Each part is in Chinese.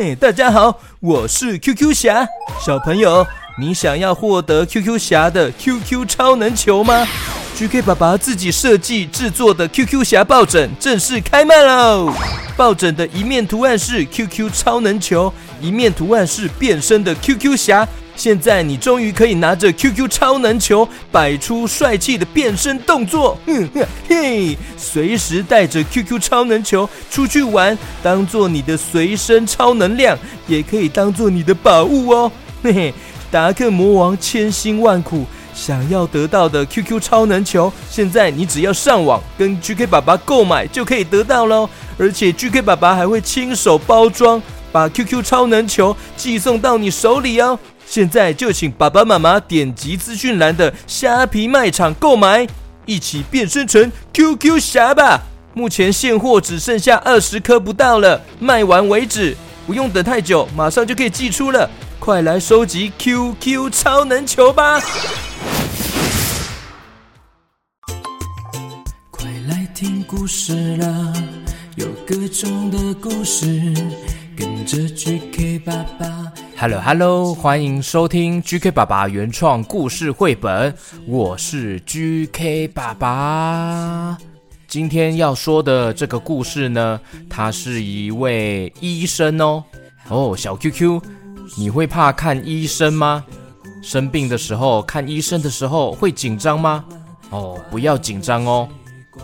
嘿，大家好，我是 QQ 侠。小朋友，你想要获得 QQ 侠的 QQ 超能球吗？GK 爸爸自己设计制作的 QQ 侠抱枕正式开卖喽！抱枕的一面图案是 QQ 超能球，一面图案是变身的 QQ 侠。现在你终于可以拿着 QQ 超能球，摆出帅气的变身动作，哼哼嘿！随时带着 QQ 超能球出去玩，当做你的随身超能量，也可以当做你的宝物哦。嘿嘿，达克魔王千辛万苦想要得到的 QQ 超能球，现在你只要上网跟 GK 爸爸购买就可以得到喽。而且 GK 爸爸还会亲手包装，把 QQ 超能球寄送到你手里哦。现在就请爸爸妈妈点击资讯栏的虾皮卖场购买，一起变身成 QQ 侠吧！目前现货只剩下二十颗不到了，卖完为止，不用等太久，马上就可以寄出了。快来收集 QQ 超能球吧！快来听故事啦，有各种的故事，跟着 GK 爸爸。Hello Hello，欢迎收听 GK 爸爸原创故事绘本，我是 GK 爸爸。今天要说的这个故事呢，他是一位医生哦。哦，小 QQ，你会怕看医生吗？生病的时候看医生的时候会紧张吗？哦，不要紧张哦，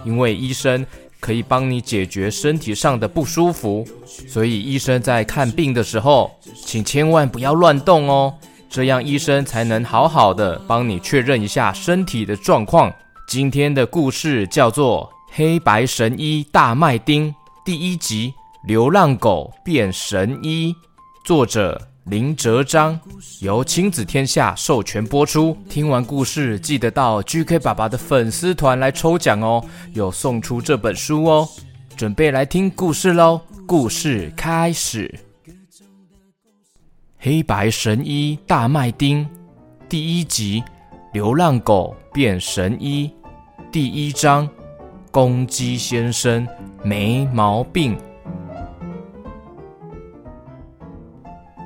因为医生。可以帮你解决身体上的不舒服，所以医生在看病的时候，请千万不要乱动哦，这样医生才能好好的帮你确认一下身体的状况。今天的故事叫做《黑白神医大麦町》第一集《流浪狗变神医》，作者。林哲章由亲子天下授权播出。听完故事，记得到 GK 爸爸的粉丝团来抽奖哦，有送出这本书哦。准备来听故事喽！故事开始。黑白神医大麦町第一集：流浪狗变神医第一章：公鸡先生没毛病。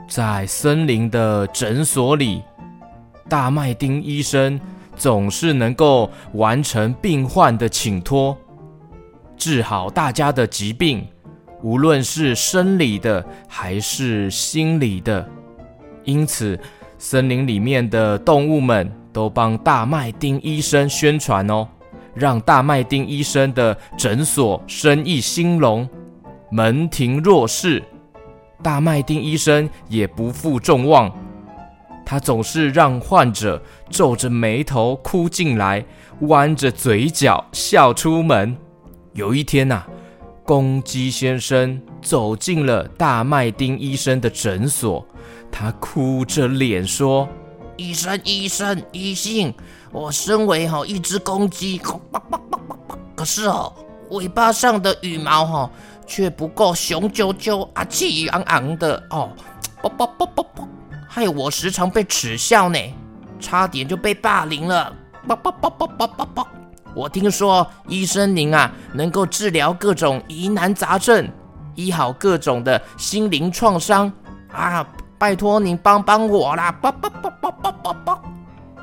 在森林的诊所里，大麦町医生总是能够完成病患的请托，治好大家的疾病，无论是生理的还是心理的。因此，森林里面的动物们都帮大麦町医生宣传哦，让大麦町医生的诊所生意兴隆，门庭若市。大麦町医生也不负众望，他总是让患者皱着眉头哭进来，弯着嘴角笑出门。有一天呐、公鸡先生走进了大麦町医生的诊所，他哭着脸说：“医生，医生，医生，我身为哈一只公鸡，可是哦，尾巴上的羽毛哈。”却不够雄赳赳啊，气昂昂的哦，啵啵啵啵啵，害我时常被耻笑呢，差点就被霸凌了，啵啵啵啵啵啵啵。我听说医生您啊，能够治疗各种疑难杂症，医好各种的心灵创伤啊，拜托您帮帮我啦，啵啵啵啵啵啵啵。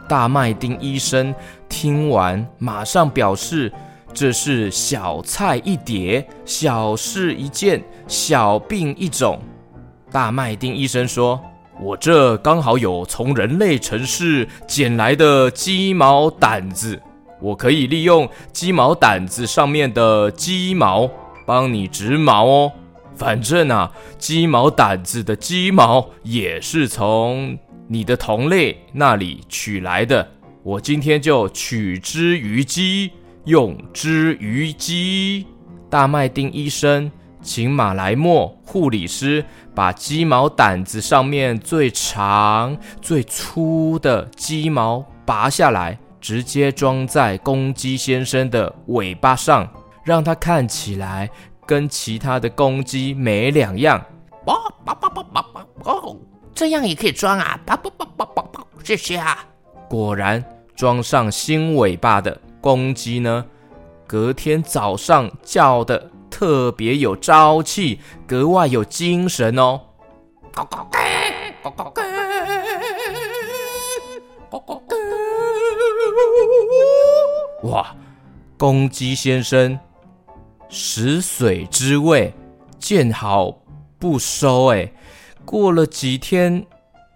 大麦町医生听完，马上表示。这是小菜一碟，小事一件，小病一种。大麦丁医生说：“我这刚好有从人类城市捡来的鸡毛掸子，我可以利用鸡毛掸子上面的鸡毛帮你植毛哦。反正啊，鸡毛掸子的鸡毛也是从你的同类那里取来的，我今天就取之于鸡。”用之于鸡。大麦町医生请马来莫护理师把鸡毛掸子上面最长、最粗的鸡毛拔下来，直接装在公鸡先生的尾巴上，让它看起来跟其他的公鸡没两样。哦，哦，这样也可以装啊！谢谢啊。果然，装上新尾巴的。公鸡呢，隔天早上叫得特别有朝气，格外有精神哦。哇，公鸡先生食水之味，见好不收。哎，过了几天，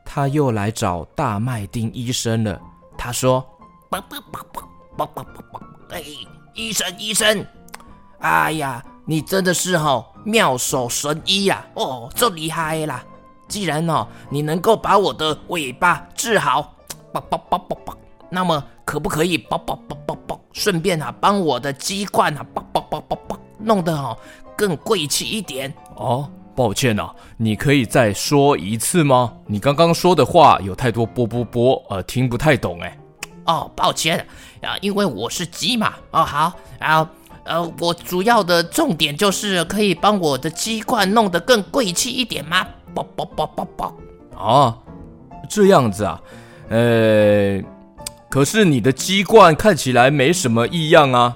他又来找大麦丁医生了。他说：“哎，医生，医生，哎呀，你真的是哦，妙手神医呀！哦，这厉害啦！既然哦，你能够把我的尾巴治好，那么可不可以顺便啊，帮我的鸡冠啊，啵啵啵啵啵，弄得哦更贵气一点哦。抱歉啊，你可以再说一次吗？你刚刚说的话有太多啵啵啵，呃，听不太懂哎。哦，抱歉啊，因为我是鸡嘛。哦，好，然后呃，我主要的重点就是可以帮我的鸡冠弄得更贵气一点吗？啵啵啵啵啵。哦，这样子啊，呃。可是你的鸡冠看起来没什么异样啊，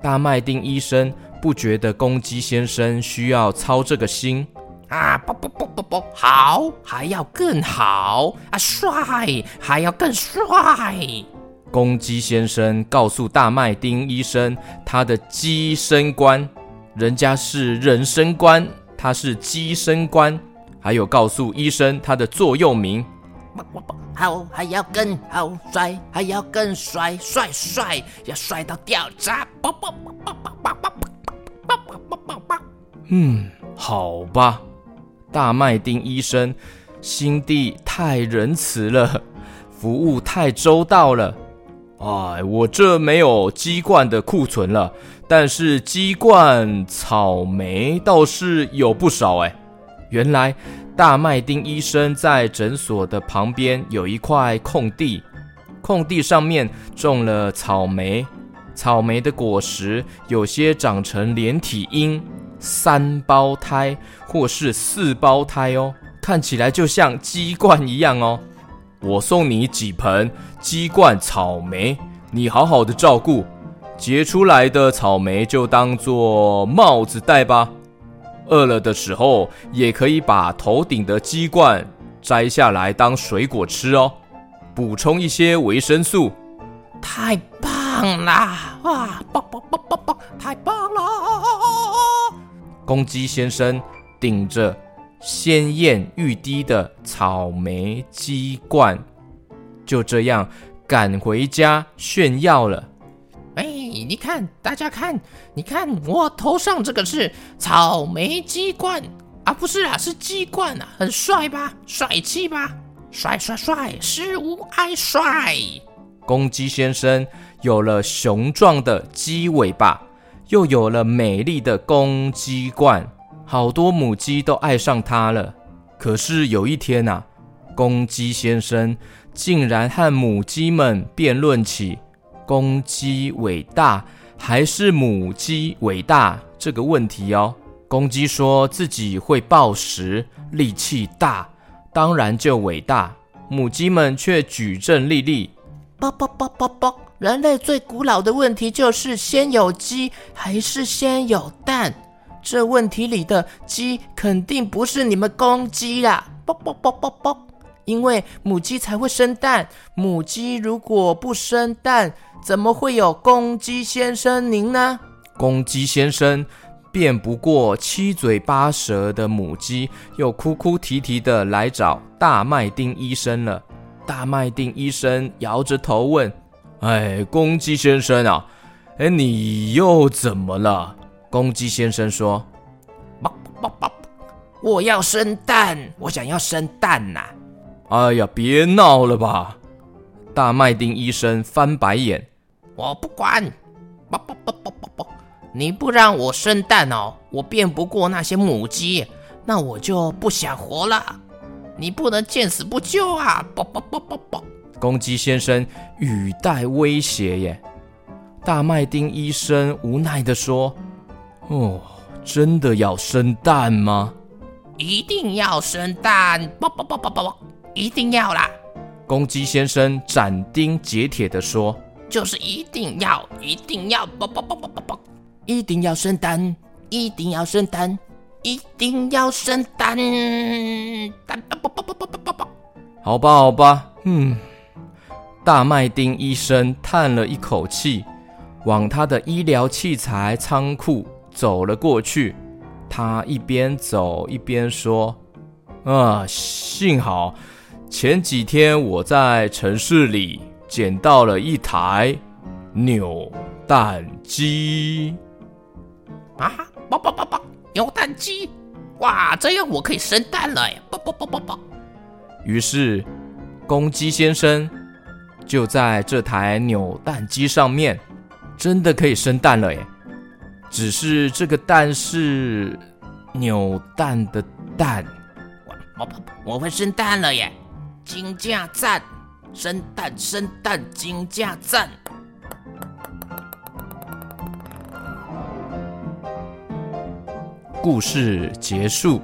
大麦丁医生不觉得公鸡先生需要操这个心啊？不不不不不，好，还要更好啊，帅，还要更帅。公鸡先生告诉大麦町医生，他的鸡生官，人家是人生官，他是鸡生官，还有告诉医生他的座右铭。好，还要更好，帅，还要更帅，帅帅，要帅到掉渣！嗯，好吧，大麦町医生心地太仁慈了，服务太周到了。哎，我这没有鸡冠的库存了，但是鸡冠草莓倒是有不少哎。原来。大麦町医生在诊所的旁边有一块空地，空地上面种了草莓，草莓的果实有些长成连体婴、三胞胎或是四胞胎哦，看起来就像鸡冠一样哦。我送你几盆鸡冠草莓，你好好的照顾，结出来的草莓就当做帽子戴吧。饿了的时候，也可以把头顶的鸡冠摘下来当水果吃哦，补充一些维生素。太棒了！哇，棒棒棒棒棒，太棒了！公鸡先生顶着鲜艳欲滴的草莓鸡冠，就这样赶回家炫耀了。哎，你看，大家看，你看我头上这个是草莓鸡冠啊，不是啊，是鸡冠啊，很帅吧？帅气吧？帅帅帅，十五爱帅。公鸡先生有了雄壮的鸡尾巴，又有了美丽的公鸡冠，好多母鸡都爱上他了。可是有一天啊，公鸡先生竟然和母鸡们辩论起。公鸡伟大还是母鸡伟大这个问题哦。公鸡说自己会抱食，力气大，当然就伟大。母鸡们却举证例例：啵啵啵啵啵，人类最古老的问题就是先有鸡还是先有蛋？这问题里的鸡肯定不是你们公鸡啦！啵啵啵啵啵，因为母鸡才会生蛋，母鸡如果不生蛋。怎么会有公鸡先生您呢？公鸡先生辩不过七嘴八舌的母鸡，又哭哭啼啼的来找大麦町医生了。大麦町医生摇着头问：“哎，公鸡先生啊，哎，你又怎么了？”公鸡先生说：“啵啵啵，我要生蛋，我想要生蛋呐！”哎呀，别闹了吧！大麦町医生翻白眼。我不管，你不让我生蛋哦，我辩不过那些母鸡，那我就不想活了。你不能见死不救啊！公鸡先生语带威胁耶。大麦町医生无奈地说：“哦，真的要生蛋吗？一定要生蛋！不不不不不，一定要啦！”公鸡先生斩钉截铁地说。就是一定要，一定要，啵啵啵啵啵啵，一定要生蛋，一定要生蛋，一定要生蛋，蛋好吧，好吧，嗯。大麦町医生叹了一口气，往他的医疗器材仓库走了过去。他一边走一边说：“啊，幸好前几天我在城市里捡到了一台扭蛋机。啊，叭叭叭叭，扭蛋机！哇，这样我可以生蛋了呀！啵啵啵啵啵。于是，公鸡先生。”就在这台扭蛋机上面，真的可以生蛋了耶！只是这个蛋是扭蛋的蛋，我我我会生蛋了耶！金价赞，生蛋生蛋金价赞。故事结束。